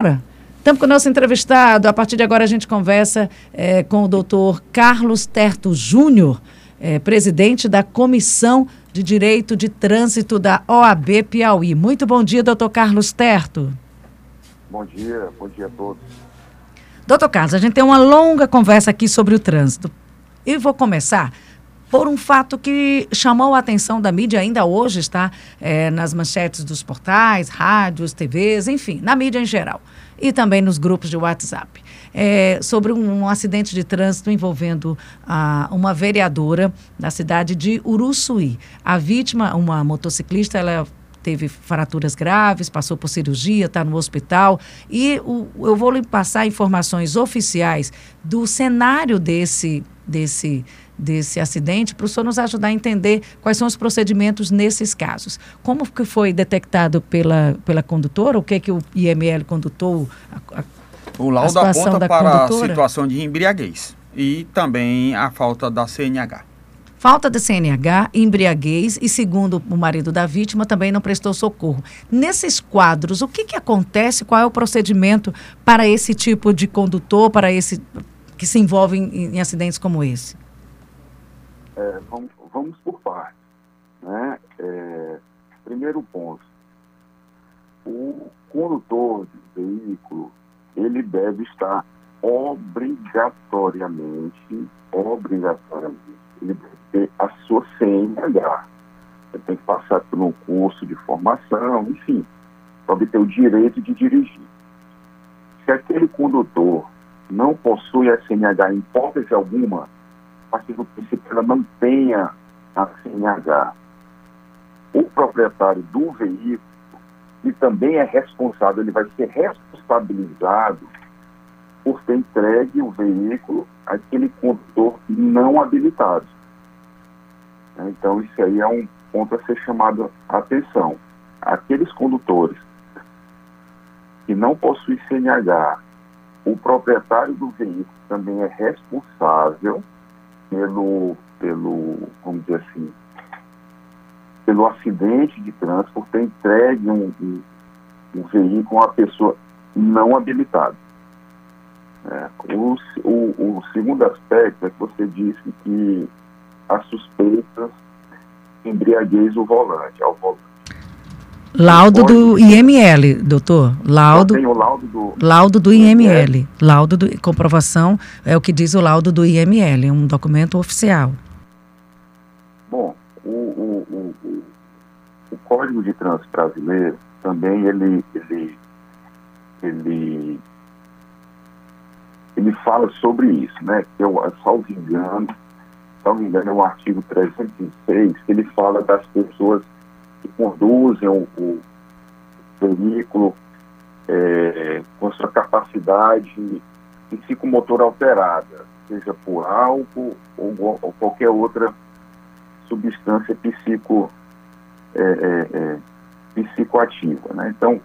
Estamos com o nosso entrevistado. A partir de agora a gente conversa é, com o doutor Carlos Terto Júnior, é, presidente da Comissão de Direito de Trânsito da OAB Piauí. Muito bom dia, doutor Carlos Terto. Bom dia, bom dia a todos. Doutor Carlos, a gente tem uma longa conversa aqui sobre o trânsito. E vou começar por um fato que chamou a atenção da mídia, ainda hoje está é, nas manchetes dos portais, rádios, TVs, enfim, na mídia em geral. E também nos grupos de WhatsApp. É, sobre um, um, acidente de trânsito envolvendo ah, uma vereadora da cidade de Uruçuí. A vítima, uma motociclista, ela teve fraturas graves, passou por cirurgia, está no hospital. E o, eu vou lhe passar informações oficiais do cenário desse, desse desse acidente, para o senhor nos ajudar a entender quais são os procedimentos nesses casos. Como que foi detectado pela, pela condutora? O que que o IML condutou? A, a, o laudo aponta para condutora? a situação de embriaguez e também a falta da CNH. Falta de CNH, embriaguez e, segundo o marido da vítima, também não prestou socorro. Nesses quadros, o que, que acontece? Qual é o procedimento para esse tipo de condutor, para esse que se envolve em, em acidentes como esse? É, vamos, vamos por partes. Né? É, primeiro ponto, o condutor do veículo, ele deve estar obrigatoriamente, obrigatoriamente, ele deve ter a sua CNH. Ele tem que passar por um curso de formação, enfim, para obter o direito de dirigir. Se aquele condutor não possui a CNH em hipótese alguma, partir do princípio que ela não tenha a CNH. O proprietário do veículo, que também é responsável, ele vai ser responsabilizado por ter entregue o veículo àquele condutor não habilitado. Então, isso aí é um ponto a ser chamado a atenção. Aqueles condutores que não possuem CNH, o proprietário do veículo também é responsável pelo, pelo, vamos dizer assim, pelo acidente de trânsito, ter entregue um, um, um veículo a uma pessoa não habilitada. É, o, o, o, segundo aspecto é que você disse que a suspeita embriaguez o volante, ao volante. Laudo do IML, doutor. Laudo. Tem o laudo do. Laudo do IML. Laudo do comprovação é o que diz o laudo do IML, um documento oficial. Bom, o, o, o, o Código de Trânsito Brasileiro também ele, ele, ele, ele fala sobre isso, né? Eu, salvo engano, salvo engano, é o artigo 306, que ele fala das pessoas conduzem o, o veículo é, com sua capacidade psicomotor alterada, seja por álcool ou, ou qualquer outra substância psico, é, é, é, psicoativa. Né? Então,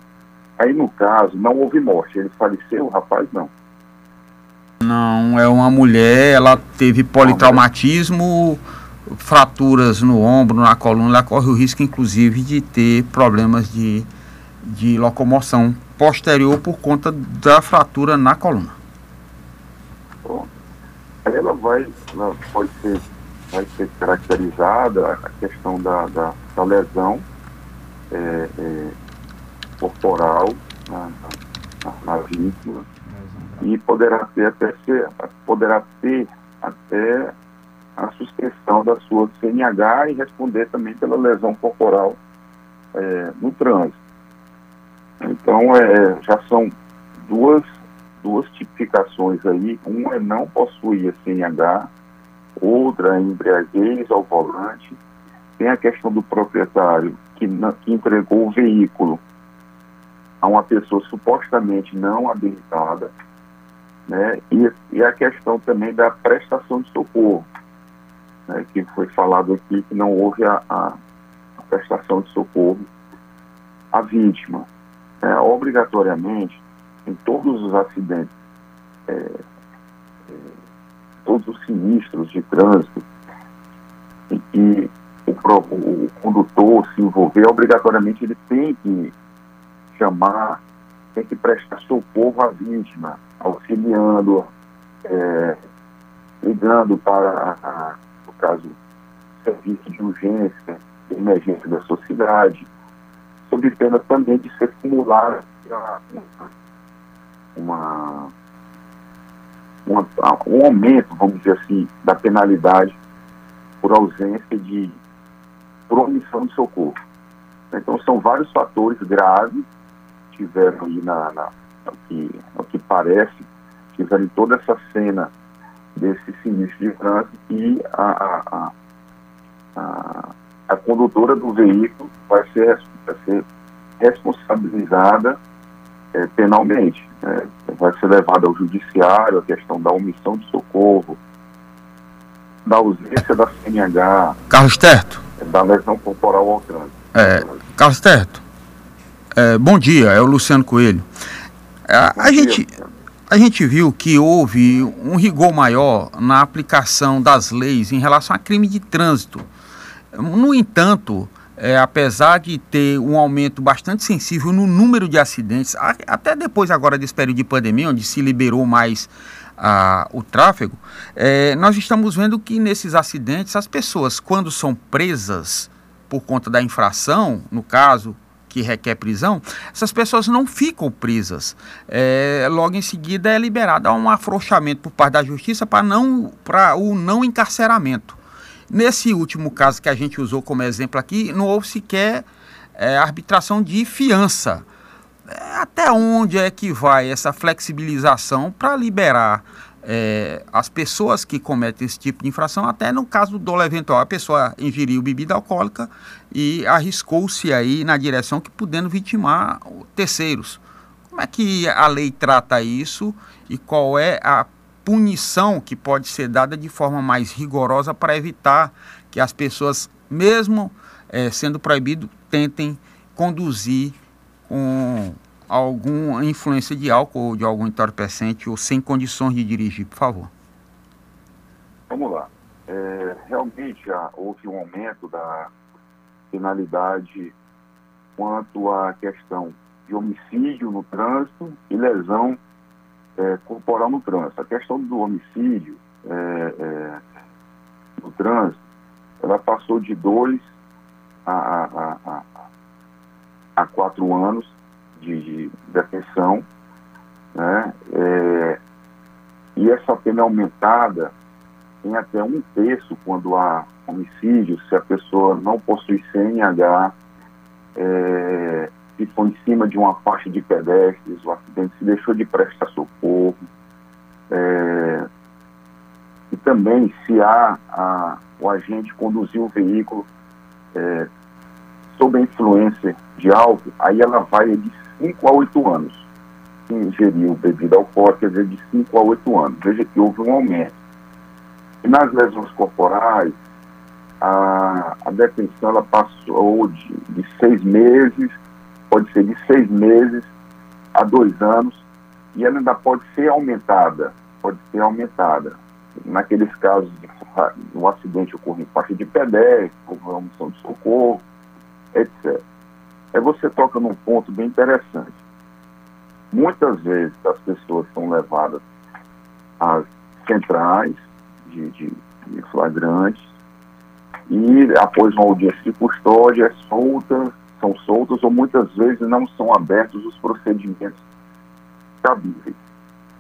aí no caso, não houve morte. Ele faleceu, o rapaz não. Não, é uma mulher, ela teve politraumatismo fraturas no ombro, na coluna, ela corre o risco, inclusive, de ter problemas de, de locomoção posterior por conta da fratura na coluna. Bom, ela vai, ela pode ser, vai ser caracterizada a questão da, da, da lesão é, é, corporal na, na, na vítima e poderá ter até ser, poderá ter até a suspensão da sua CNH e responder também pela lesão corporal é, no trânsito. Então, é, já são duas, duas tipificações aí. Uma é não possuir a CNH, outra é embriaguez ao volante. Tem a questão do proprietário que, que entregou o veículo a uma pessoa supostamente não habilitada, né? E, e a questão também da prestação de socorro né, que foi falado aqui que não houve a, a, a prestação de socorro à vítima. É, obrigatoriamente, em todos os acidentes, é, é, todos os sinistros de trânsito, em que o, o, condutor se envolver, obrigatoriamente ele tem que chamar tem que prestar socorro à vítima, auxiliando, é, ligando para, a, caso, serviço de urgência, de emergência da sociedade, sob pena também de ser simulada uma, uma, um aumento, vamos dizer assim, da penalidade por ausência de por omissão de socorro. Então são vários fatores graves que tiveram aí na, na que, que parece, tiveram toda essa cena desse sinistro de trânsito e a, a, a, a, condutora do veículo vai ser, vai ser responsabilizada é, penalmente. Né? Vai ser levada ao judiciário a questão da omissão de socorro, da ausência da CNH. Carlos Terto. É, da lesão corporal ao trânsito. É, Carlos Terto. É, bom dia, é o Luciano Coelho. É, a, a gente, a gente viu que houve um rigor maior na aplicação das leis em relação a crime de trânsito. No entanto, é, apesar de ter um aumento bastante sensível no número de acidentes, até depois agora desse período de pandemia, onde se liberou mais o tráfego, é, nós estamos vendo que nesses acidentes as pessoas, quando são presas por conta da infração, no caso que requer prisão, essas pessoas não ficam presas. É, logo em seguida é liberado há um afrouxamento por parte da justiça para não o não encarceramento. Nesse último caso que a gente usou como exemplo aqui, não houve sequer é, arbitração de fiança. É, até onde é que vai essa flexibilização para liberar é, as pessoas que cometem esse tipo de infração, até no caso do dolo eventual, a pessoa ingeriu bebida alcoólica e arriscou-se aí na direção que podendo vitimar terceiros. Como é que a lei trata isso e qual é a punição que pode ser dada de forma mais rigorosa para evitar que as pessoas, mesmo é, sendo proibido, tentem conduzir com alguma influência de álcool ou de algum entorpecente ou sem condições de dirigir, por favor. Vamos lá. É, realmente há, houve um aumento da penalidade quanto à questão de homicídio no trânsito e lesão é, corporal no trânsito. A questão do homicídio é, é, no trânsito, ela passou de dois a, a, a, a quatro anos de, de detenção, né? É, e essa pena aumentada em até um terço quando há homicídio, se a pessoa não possui CNH, é, se foi em cima de uma faixa de pedestres, o acidente se deixou de prestar socorro. É, e também se há a, o agente conduziu o veículo é, sob a influência de álcool, aí ela vai de 5 a 8 anos. Se ingeriu bebida alcoólica, dizer, de 5 a 8 anos. Veja que houve um aumento. E nas lesões corporais, a, a detenção ela passou de, de seis meses pode ser de seis meses a dois anos e ela ainda pode ser aumentada, pode ser aumentada. Naqueles casos de um acidente ocorre em faixa de pedestre, uma omissão de socorro, etc. Aí você toca num ponto bem interessante. Muitas vezes as pessoas são levadas às centrais de, de, de flagrantes e após uma audiência de custódia é solta são soltos ou muitas vezes não são abertos os procedimentos cabíveis.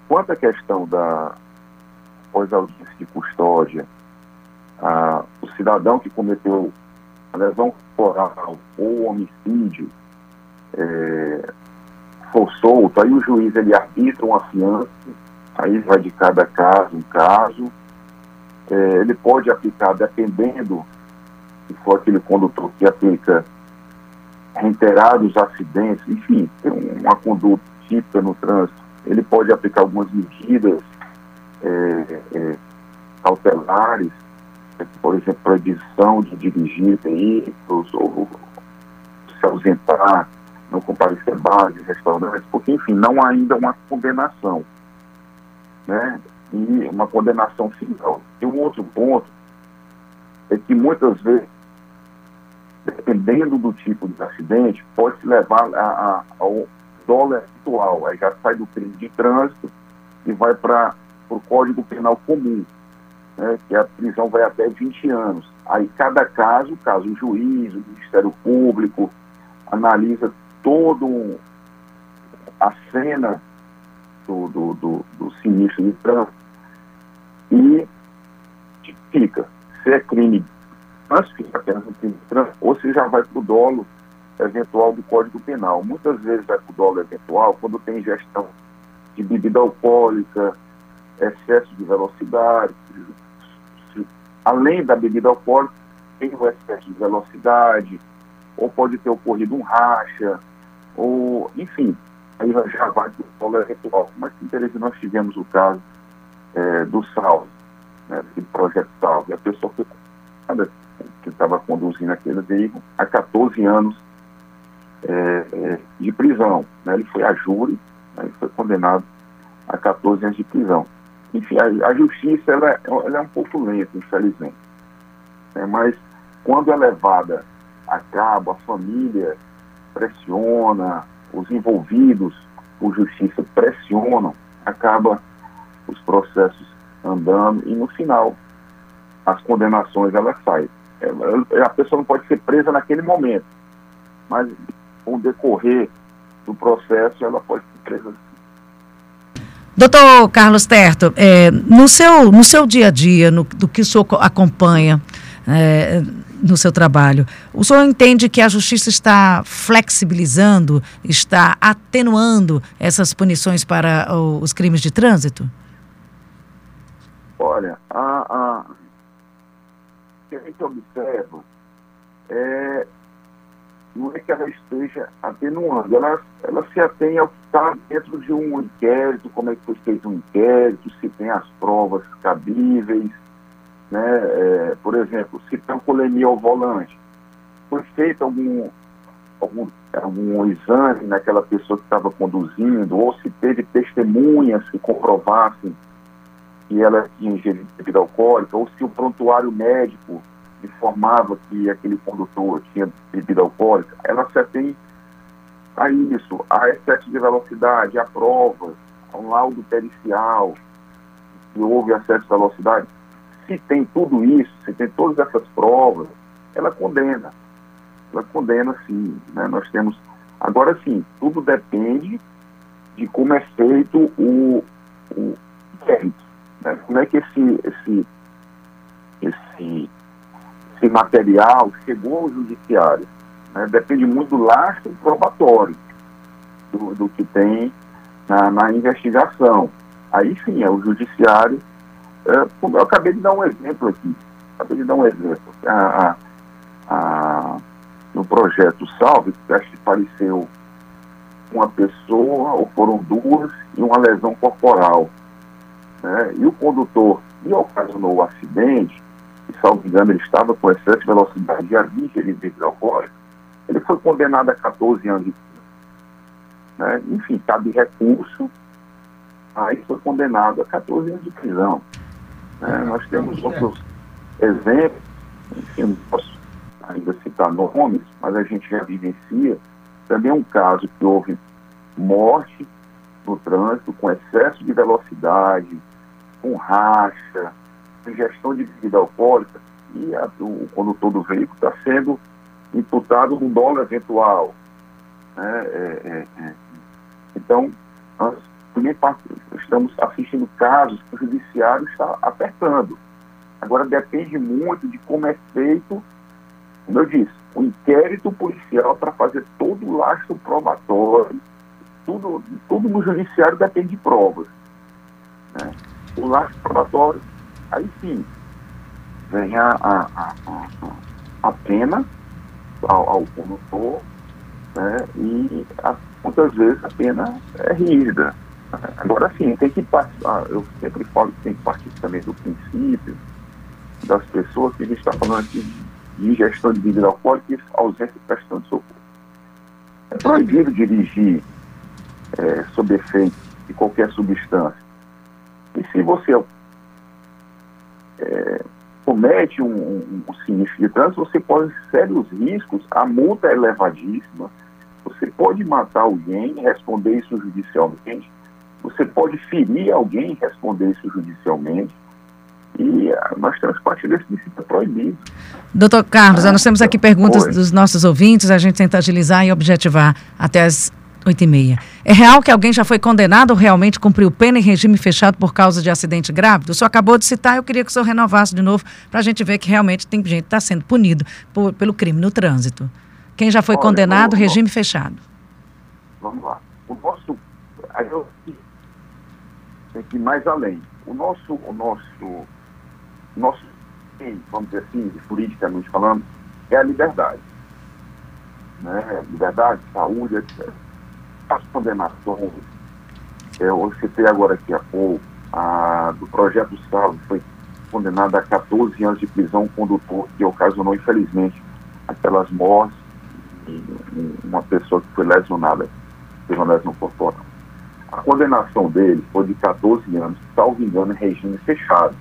Quanto à questão da pós-audiência de custódia, o cidadão que cometeu a lesão corporal ou homicídio é, for solto, aí o juiz ele arbitra uma fiança, aí vai de cada caso um caso, é, ele pode aplicar, dependendo se for aquele condutor que aplica reiterados acidentes, enfim, tem uma conduta típica no trânsito, ele pode aplicar algumas medidas é, é, cautelares, por exemplo, proibição de dirigir veículos ou se ausentar, não comparecer bares, restaurantes, porque, enfim, não há ainda uma condenação, né? E uma condenação final. E um outro ponto é que muitas vezes dependendo do tipo de acidente, pode se levar a, a, ao dólar atual, aí já sai do crime de trânsito e vai para o Código Penal Comum, né, que a prisão vai até 20 anos. Aí cada caso, caso o juiz, o Ministério Público, analisa todo a cena do, do, do, do sinistro de trânsito e fica se é crime, mas fica apenas um crime de trânsito, ou se já vai para o dolo eventual do Código Penal. Muitas vezes vai para o dolo eventual quando tem gestão de bebida alcoólica, excesso de velocidade, além da bebida alcoólica, tem o excesso de velocidade, ou pode ter ocorrido um racha, ou, enfim, aí já vai para o dolo eventual. Mas em Teresina nós tivemos o caso é, do Salve, né, do projeto Salve. A pessoa foi que estava conduzindo aquele veículo há 14 anos é, de prisão. Né? Ele foi a júri, né? ele foi condenado a 14 anos de prisão. Enfim, a, a justiça ela, é, ela, é um pouco lenta, infelizmente. Né? Mas quando é levada a cabo, a família pressiona, os envolvidos por justiça pressionam, acaba os processos andando e no final as condenações elas saem. É, a pessoa não pode ser presa naquele momento, mas com o decorrer do processo ela pode ser presa. Doutor Carlos Terto, é, no, seu, no seu dia a dia, no, do que o senhor acompanha é, no seu trabalho, o senhor entende que a justiça está flexibilizando, está atenuando essas punições para os crimes de trânsito? Olha, a, a, que a gente observa é, não é que ela esteja atenuando, ela, ela se atém ao que está dentro de um inquérito, como é que foi feito um inquérito, se tem as provas cabíveis, né? É, por exemplo, se tem colemia ao volante, foi feito algum, algum, algum exame naquela pessoa que estava conduzindo, ou se teve testemunhas que comprovassem que ela tinha ingerido bebida alcoólica, ou se o prontuário médico informava que aquele condutor tinha bebida alcoólica, ela se atém a isso, a excesso de velocidade, a provas, a um laudo pericial, que houve excesso de velocidade. Se tem tudo isso, se tem todas essas provas, ela condena. Ela condena sim. Né? Nós temos. Agora sim, tudo depende de como é feito o, o inquérito. Né? Como é que esse, esse, esse, esse material chegou ao judiciário? Né? Depende muito do lastro probatório do, do que tem na, na, investigação. Aí sim, é o judiciário. É, eu acabei de dar um exemplo aqui. Acabei de dar um exemplo. A, a, no projeto Salve, faleceu uma pessoa, ou foram duas, e uma lesão corporal né, e o condutor que ocasionou o acidente, salvo engano ele estava com excesso de velocidade e havia ingerido bebida alcoólica, ele foi condenado a 14 anos de né, enfim, cabe recurso, aí foi condenado a 14 anos de prisão. Né, nós temos outros exemplos, enfim, não posso ainda citar nomes, mas a gente já vivencia também um caso que houve morte no trânsito com excesso de velocidade, com racha, ingestão de bebida alcoólica, e a, o condutor do veículo está sendo imputado no dólar eventual. Né? É, é, é. Então, nós também estamos assistindo casos que o judiciário está apertando. Agora, depende muito de como é feito, como eu disse, o inquérito policial para fazer todo o lastro probatório, tudo, tudo no judiciário depende de provas. Né? o laço probatório, aí sim vem a, a, a, a pena ao, ao condutor, né, e a, muitas vezes a pena é rígida. Agora sim, tem que participar, eu sempre falo que tem que partir também do princípio das pessoas que a gente está falando aqui de gestão de bebida alcoólica e ausência de prestação de socorro. É proibido dirigir é, sob efeito de qualquer substância e se você comete um, um, um, sinistro de trânsito, você corre sérios riscos, a multa é elevadíssima, Você pode matar alguém e responder isso judicialmente. Você pode ferir alguém e responder isso judicialmente. E uh, nós temos parte desse princípio proibido. Doutor Carlos, ah, nós temos aqui perguntas dos nossos ouvintes, a gente tenta agilizar e objetivar até as oito e meia. É real que alguém já foi condenado ou realmente cumpriu pena em regime fechado por causa de acidente grave? O senhor acabou de citar, eu queria que o senhor renovasse de novo para a gente ver que realmente tem gente que está sendo punido por, pelo crime no trânsito. Quem já foi Olha, condenado, vamos, regime fechado. Vamos lá. O nosso. Eu tem que ir mais além. O nosso, o nosso, nosso, vamos dizer assim, juridicamente falando, é a liberdade. Né? Liberdade, saúde, etc as condenações, é, eu citei agora aqui há pouco, a, do projeto Salvo, foi condenado a 14 anos de prisão condutor, que ocasionou, infelizmente, aquelas mortes e uma pessoa que foi lesionada, uma lesão corporal. A condenação dele foi de 14 anos, salvo engano, em regime fechado.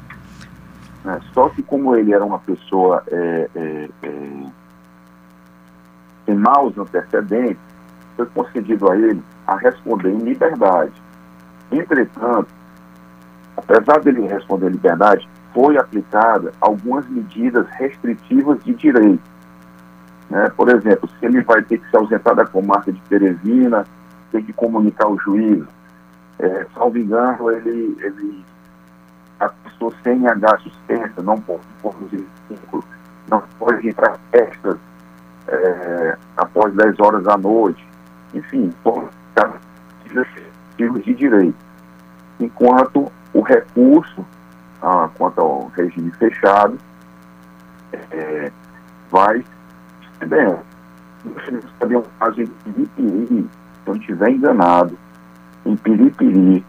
Né? Só que como ele era uma pessoa é, é, é, maus antecedentes, foi concedido a ele a responder em liberdade. Entretanto, apesar dele responder em liberdade, foi aplicada algumas medidas restritivas de direito. Né? Por exemplo, se ele vai ter que se ausentar da comarca de Teresina, tem que comunicar ao juiz. É, salvo engano, ele, ele a pessoa sem H suspensa não pode conduzir vínculo, não pode entrar festas é, após 10 horas da noite, enfim, tipos de direito. Enquanto o recurso, ah, quanto ao regime fechado, é, vai excedendo. Nós temos também um caso em Piripiri, se eu estiver enganado, em Piripiri,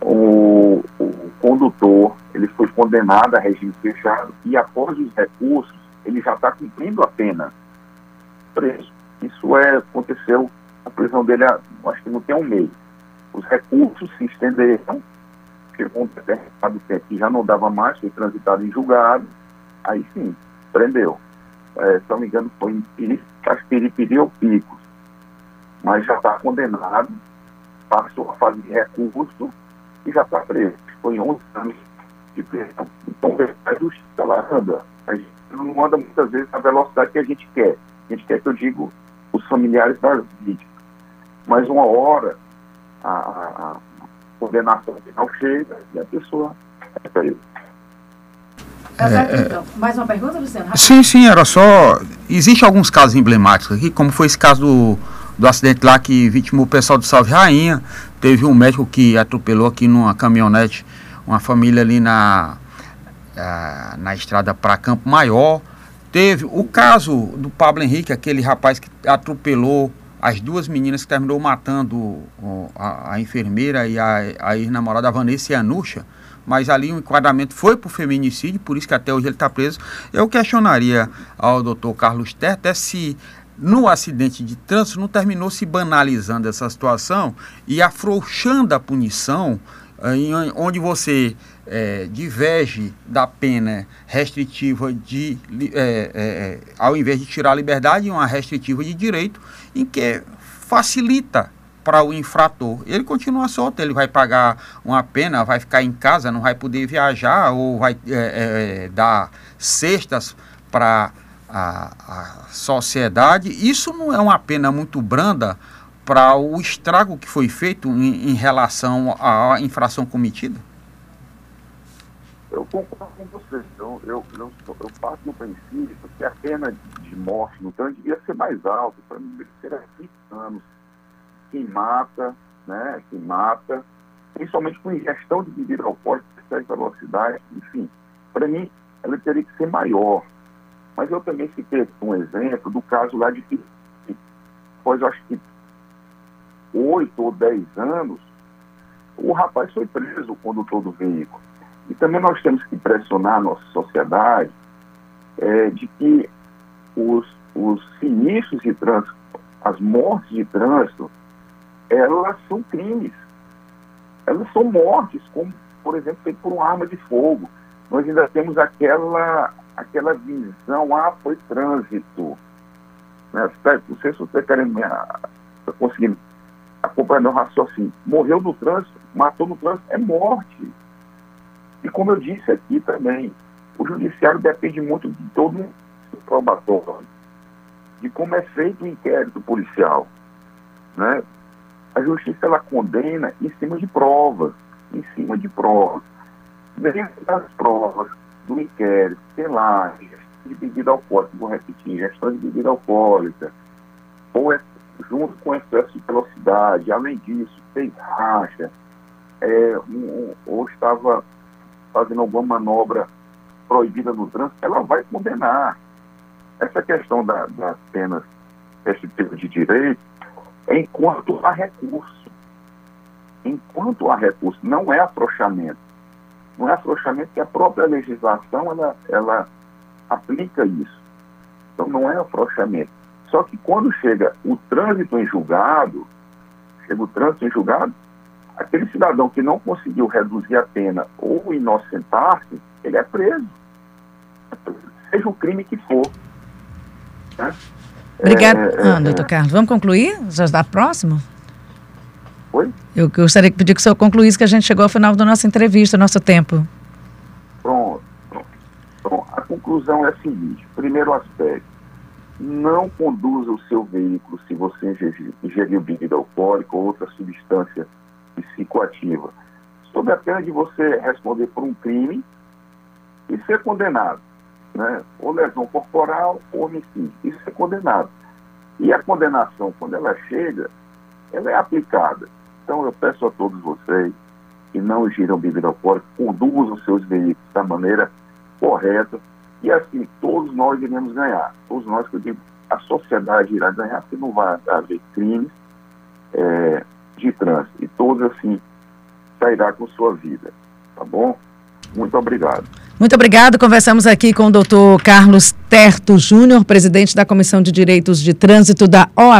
o, o condutor ele foi condenado a regime fechado e após os recursos ele já está cumprindo a pena preso. Isso é, aconteceu a prisão dele, acho que não tem um mês. Os recursos se estenderam, chegou um determinado tempo que já não dava mais, foi transitado em julgado, aí sim, prendeu. É, se não me engano, foi em Piripiri ou Picos. Mas já está condenado, passou a fase de recurso e já está preso. Foi 11 anos de prisão. Então, a justiça lá anda. A gente não anda muitas vezes na velocidade que a gente quer. A gente quer que eu digo os familiares das vítimas mas uma hora a, a, condenação final chega e a pessoa é. Tá certo, é, então. Mais uma pergunta, Luciano? Sim, sim, era só. Existem alguns casos emblemáticos aqui, como foi esse caso do, do acidente lá que vitimou o pessoal do Salve Rainha. Teve um médico que atropelou aqui numa caminhonete uma família ali na, a, na estrada para Campo Maior. Teve o caso do Pablo Henrique, aquele rapaz que atropelou as duas meninas que terminou matando a, a enfermeira e a, a ex-namorada Vanessa e a Nuxa, mas ali o enquadramento foi para o feminicídio, por isso que até hoje ele está preso. Eu questionaria ao doutor Carlos Ter até se no acidente de trânsito não terminou se banalizando essa situação e afrouxando a punição, eh, onde você é, diverge da pena restritiva de, é, é, ao invés de tirar a liberdade, uma restritiva de direito, em que facilita para o infrator. Ele continua solto, ele vai pagar uma pena, vai ficar em casa, não vai poder viajar ou vai é, é, dar cestas para a, a sociedade. Isso não é uma pena muito branda para o estrago que foi feito em, em relação à infração cometida? Eu concordo com você. Eu, eu, eu, eu passo no princípio que a pena de morte no trânsito devia ser mais alta, para mim deveria ser a 5 anos. Quem mata, né? Quem mata, principalmente com ingestão de bebida alcoólica, excesso de velocidade, enfim, para mim ela teria que ser maior. Mas eu também citei um exemplo do caso lá de que, após acho que oito ou dez anos, o rapaz foi preso, o condutor do veículo. E também nós temos que pressionar a nossa sociedade é, de que os, os sinistros de trânsito, as mortes de trânsito, elas são crimes. Elas são mortes, como, por exemplo, feito por uma arma de fogo. Nós ainda temos aquela, aquela visão, ah, foi trânsito. Né? Não sei se você está querendo Estou conseguindo acompanhar meu raciocínio. Morreu no trânsito, matou no trânsito, é morte. E como eu disse aqui também, o judiciário depende muito de todo o probatório, de como é feito o inquérito policial. Né? A justiça ela condena em cima de provas, em cima de provas. Dentro das provas do inquérito, sei lá, de bebida alcoólica, vou repetir, gestão de bebida alcoólica, ou é, junto com excesso de velocidade, além disso, fez racha, é, um, ou estava fazendo alguma manobra proibida no trânsito, ela vai condenar. Essa questão da, das penas restritivas de direito é enquanto há recurso. Enquanto há recurso, não é afrouxamento. Não é afrouxamento que a própria legislação ela, ela aplica isso. Então não é afrouxamento. Só que quando chega o trânsito em julgado, chega o trânsito em julgado, aquele cidadão que não conseguiu reduzir a pena ou inocentar-se, ele é preso. Seja o crime que for. Né? Obrigada, é, é, ah, doutor Carlos. Vamos concluir? Já está próximo? Oi? Eu gostaria de pedir que o senhor concluísse que a gente chegou ao final da nossa entrevista, nosso tempo. Pronto. pronto. Bom, a conclusão é a seguinte: primeiro aspecto, não conduza o seu veículo se você ingeriu bebida alcoólica ou outra substância psicoativa, sob a pena de você responder por um crime e ser condenado, né? ou lesão corporal ou homicídio, isso é condenado. E a condenação, quando ela chega, ela é aplicada. Então eu peço a todos vocês que não giram bebida alcoólica, conduzam os seus veículos da maneira correta e assim todos nós iremos ganhar. Todos nós, que eu digo, a sociedade irá ganhar, porque não vai haver crimes é, de trânsito. E todos assim sairá com sua vida. Tá bom? Muito obrigado. Muito obrigado. Conversamos aqui com o doutor Carlos Terto Júnior, presidente da Comissão de Direitos de Trânsito da OAB.